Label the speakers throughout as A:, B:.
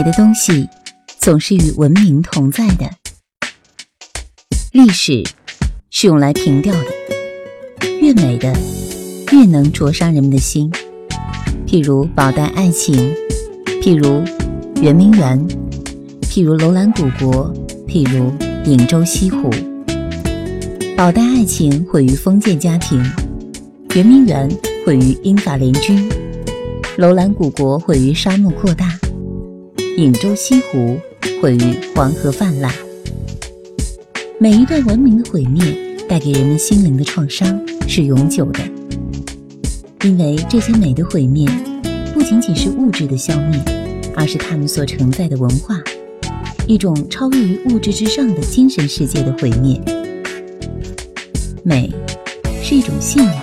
A: 美的东西总是与文明同在的。历史是用来凭吊的，越美的越能灼伤人们的心。譬如宝黛爱情，譬如圆明园，譬如楼兰古国，譬如颍州西湖。宝黛爱情毁于封建家庭，圆明园毁于英法联军，楼兰古国毁于沙漠扩大。颍州西湖毁于黄河泛滥，每一段文明的毁灭带给人们心灵的创伤是永久的，因为这些美的毁灭不仅仅是物质的消灭，而是他们所承载的文化，一种超越于物质之上的精神世界的毁灭。美是一种信仰，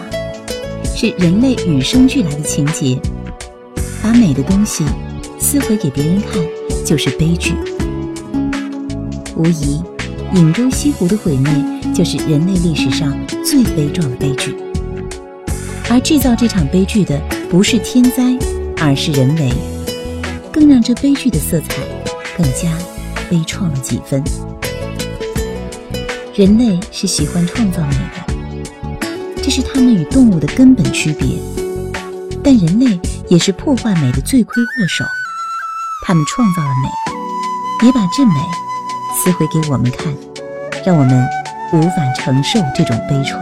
A: 是人类与生俱来的情节，把美的东西。撕毁给别人看就是悲剧，无疑，颍州西湖的毁灭就是人类历史上最悲壮的悲剧。而制造这场悲剧的不是天灾，而是人为，更让这悲剧的色彩更加悲怆了几分。人类是喜欢创造美的，这是他们与动物的根本区别，但人类也是破坏美的罪魁祸首。他们创造了美，也把这美撕毁给我们看，让我们无法承受这种悲怆。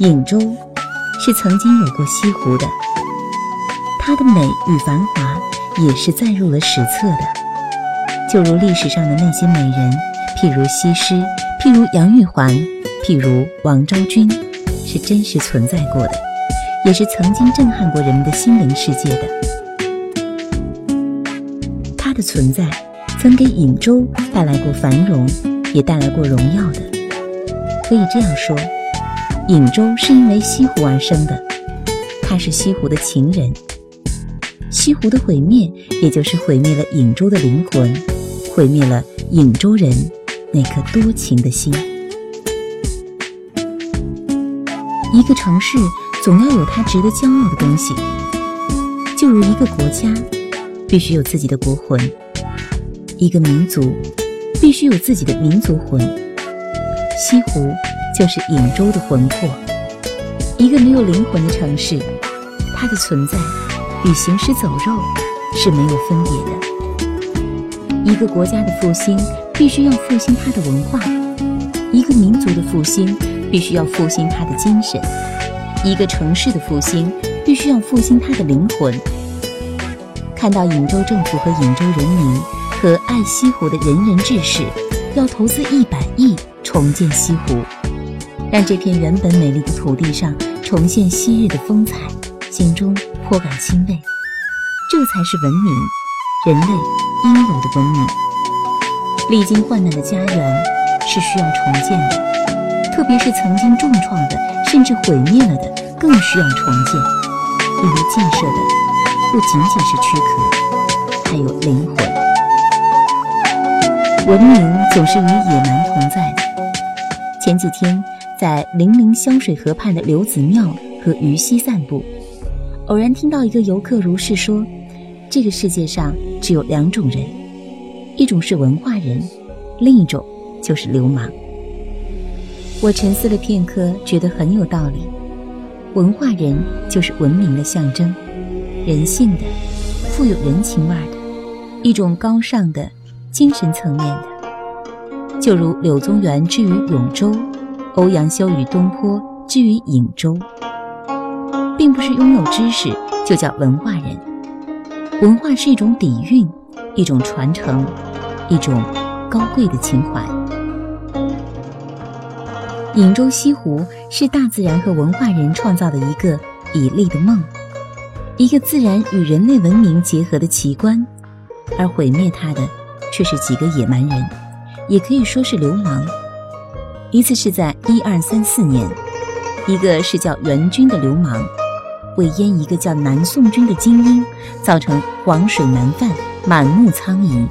A: 颍州是曾经有过西湖的，它的美与繁华也是载入了史册的。就如历史上的那些美人，譬如西施，譬如杨玉环，譬如王昭君，是真实存在过的，也是曾经震撼过人们的心灵世界的。存在，曾给颍州带来过繁荣，也带来过荣耀的。可以这样说，颍州是因为西湖而生的，它是西湖的情人。西湖的毁灭，也就是毁灭了颍州的灵魂，毁灭了颍州人那颗多情的心。一个城市总要有它值得骄傲的东西，就如一个国家。必须有自己的国魂，一个民族必须有自己的民族魂。西湖就是颍州的魂魄。一个没有灵魂的城市，它的存在与行尸走肉是没有分别的。一个国家的复兴必须要复兴它的文化，一个民族的复兴必须要复兴它的精神，一个城市的复兴必须要复兴它的灵魂。看到颍州政府和颍州人民和爱西湖的仁人志士要投资一百亿重建西湖，让这片原本美丽的土地上重现昔日的风采，心中颇感欣慰。这才是文明，人类应有的文明。历经患难的家园是需要重建的，特别是曾经重创的，甚至毁灭了的，更需要重建，因为建设的。不仅仅是躯壳，还有灵魂。文明总是与野蛮同在。前几天在零陵湘水河畔的刘子庙和鱼溪散步，偶然听到一个游客如是说：“这个世界上只有两种人，一种是文化人，另一种就是流氓。”我沉思了片刻，觉得很有道理。文化人就是文明的象征。人性的、富有人情味的，一种高尚的精神层面的，就如柳宗元之于永州，欧阳修与东坡之于颍州，并不是拥有知识就叫文化人。文化是一种底蕴，一种传承，一种高贵的情怀。颍州西湖是大自然和文化人创造的一个绮丽的梦。一个自然与人类文明结合的奇观，而毁灭它的却是几个野蛮人，也可以说是流氓。一次是在一二三四年，一个是叫元军的流氓，为淹一个叫南宋军的精英，造成黄水难泛，满目苍夷。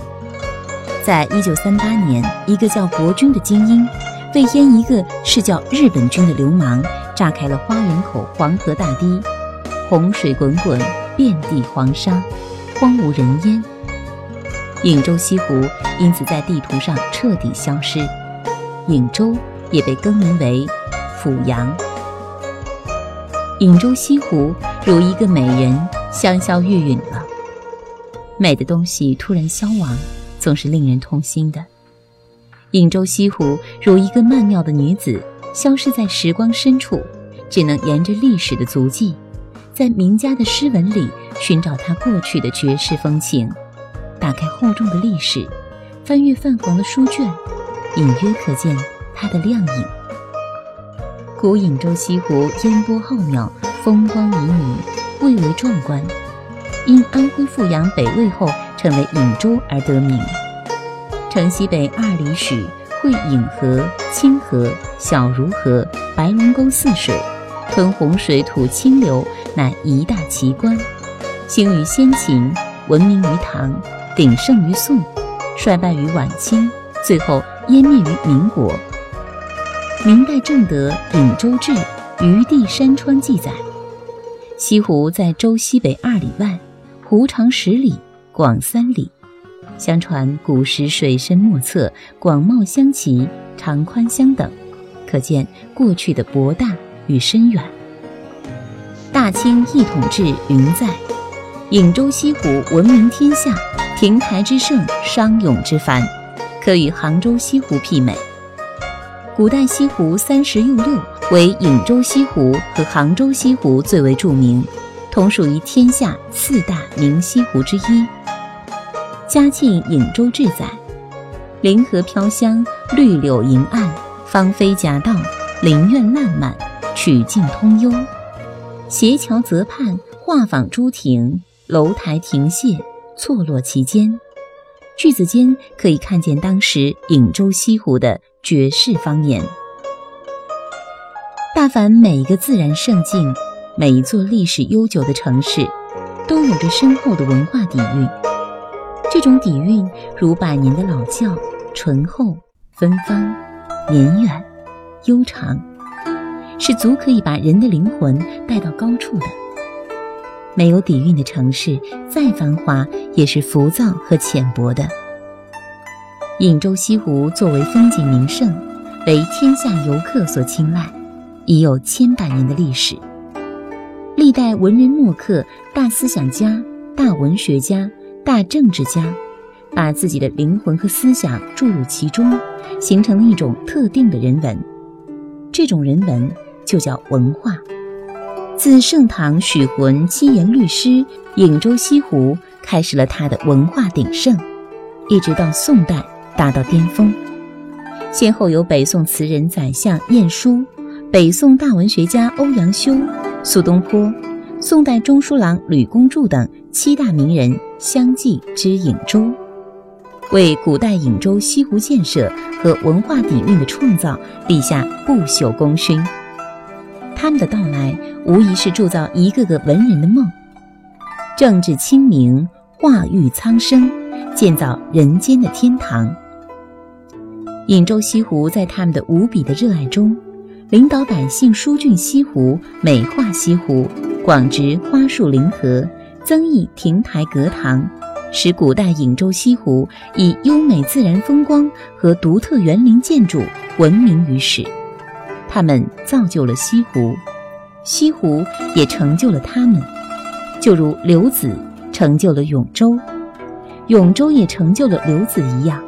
A: 在一九三八年，一个叫国军的精英，为淹一个是叫日本军的流氓，炸开了花园口黄河大堤。洪水滚滚，遍地黄沙。荒无人烟。颍州西湖因此在地图上彻底消失，颍州也被更名为阜阳。颍州西湖如一个美人，香消玉殒了。美的东西突然消亡，总是令人痛心的。颍州西湖如一个曼妙的女子，消失在时光深处，只能沿着历史的足迹，在名家的诗文里寻找他过去的绝世风情。打开厚重的历史，翻阅泛黄的书卷，隐约可见它的亮影。古颍州西湖烟波浩渺，风光旖旎，蔚为壮观。因安徽阜阳北魏后成为颍州而得名。城西北二里许，汇颍河、清河、小如河、白龙沟四水，吞洪水吐清流，乃一大奇观。兴于先秦，闻名于唐。鼎盛于宋，衰败于晚清，最后湮灭于民国。明代正德《颍州志·余地山川》记载：西湖在州西北二里外，湖长十里，广三里。相传古时水深莫测，广袤相齐，长宽相等，可见过去的博大与深远。《大清一统志》云在：颍州西湖闻名天下。亭台之胜，商涌之繁，可与杭州西湖媲美。古代西湖三十又六，为颍州西湖和杭州西湖最为著名，同属于天下四大名西湖之一。嘉庆《颍州志》载：临河飘香，绿柳盈岸，芳菲夹道，林苑烂漫，曲径通幽。斜桥泽畔，画舫朱亭，楼台亭榭。错落其间，句子间可以看见当时颍州西湖的绝世方言。大凡每一个自然胜境，每一座历史悠久的城市，都有着深厚的文化底蕴。这种底蕴如百年的老窖，醇厚、芬芳、绵远、悠长，是足可以把人的灵魂带到高处的。没有底蕴的城市，再繁华也是浮躁和浅薄的。颍州西湖作为风景名胜，为天下游客所青睐，已有千百年的历史。历代文人墨客、大思想家、大文学家、大政治家，把自己的灵魂和思想注入其中，形成了一种特定的人文。这种人文就叫文化。自盛唐许浑七言律诗，颍州西湖开始了他的文化鼎盛，一直到宋代达到巅峰。先后有北宋词人宰相晏殊、北宋大文学家欧阳修、苏东坡、宋代中书郎吕公著等七大名人相继之颍州，为古代颍州西湖建设和文化底蕴的创造立下不朽功勋。他们的到来，无疑是铸造一个个文人的梦，政治清明，化育苍生，建造人间的天堂。颍州西湖在他们的无比的热爱中，领导百姓疏浚西湖，美化西湖，广植花树林河，增益亭台阁堂，使古代颍州西湖以优美自然风光和独特园林建筑闻名于世。他们造就了西湖，西湖也成就了他们，就如刘子成就了永州，永州也成就了刘子一样。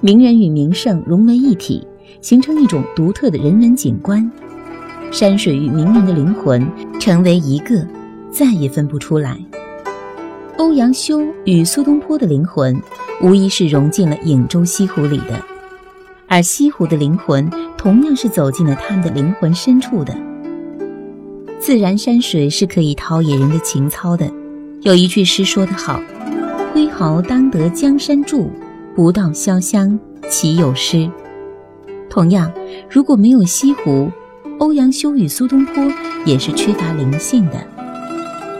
A: 名人与名胜融为一体，形成一种独特的人文景观。山水与名人的灵魂成为一个，再也分不出来。欧阳修与苏东坡的灵魂，无疑是融进了颍州西湖里的。而西湖的灵魂，同样是走进了他们的灵魂深处的。自然山水是可以陶冶人的情操的。有一句诗说得好：“挥毫当得江山住，不到潇湘岂有诗。”同样，如果没有西湖，欧阳修与苏东坡也是缺乏灵性的。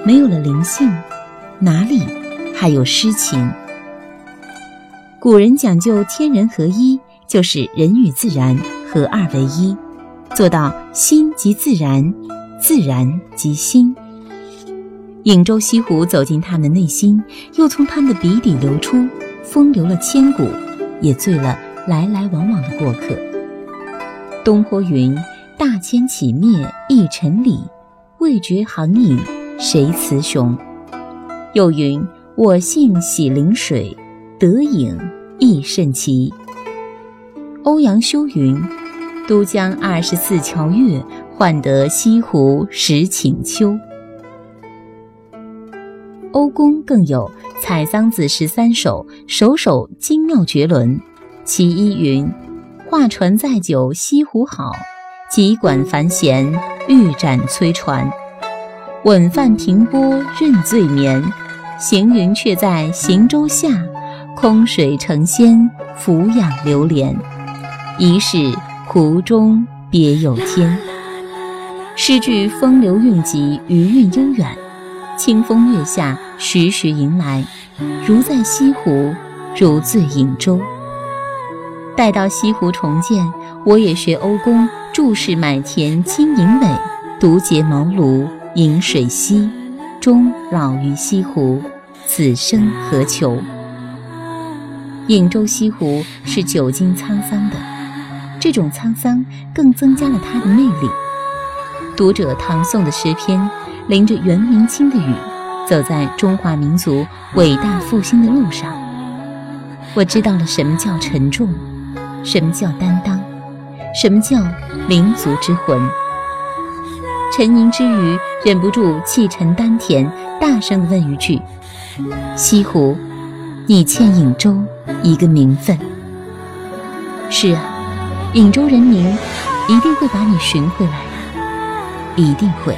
A: 没有了灵性，哪里还有诗情？古人讲究天人合一。就是人与自然合二为一，做到心即自然，自然即心。颍州西湖走进他们内心，又从他们的鼻底流出，风流了千古，也醉了来来往往的过客。东坡云：“大千起灭一尘里，未觉行影谁雌雄？”又云：“我性喜临水，得影亦甚奇。”欧阳修云：“都江二十四桥月，换得西湖十顷秋。”欧公更有《采桑子》十三首，首首精妙绝伦。其一云：“画船载酒西湖好，急管繁弦欲展催船。稳泛平波任醉眠，行云却在行舟下。空水成仙俯仰流连，疑是湖中别有天。”诗句风流韵集，余韵悠远。清风月下，徐徐迎来，如在西湖，如醉颍州。待到西湖重建，我也学欧公，注视买田经营垒，独结茅庐饮水溪，终老于西湖，此生何求？颍州西湖是久经沧桑的，这种沧桑更增加了它的魅力。读者唐宋的诗篇。淋着元明清的雨，走在中华民族伟大复兴的路上，我知道了什么叫沉重，什么叫担当，什么叫民族之魂。沉吟之余，忍不住气沉丹田，大声地问一句：“西湖，你欠颍州一个名分。”是啊，颍州人民一定会把你寻回来的，一定会。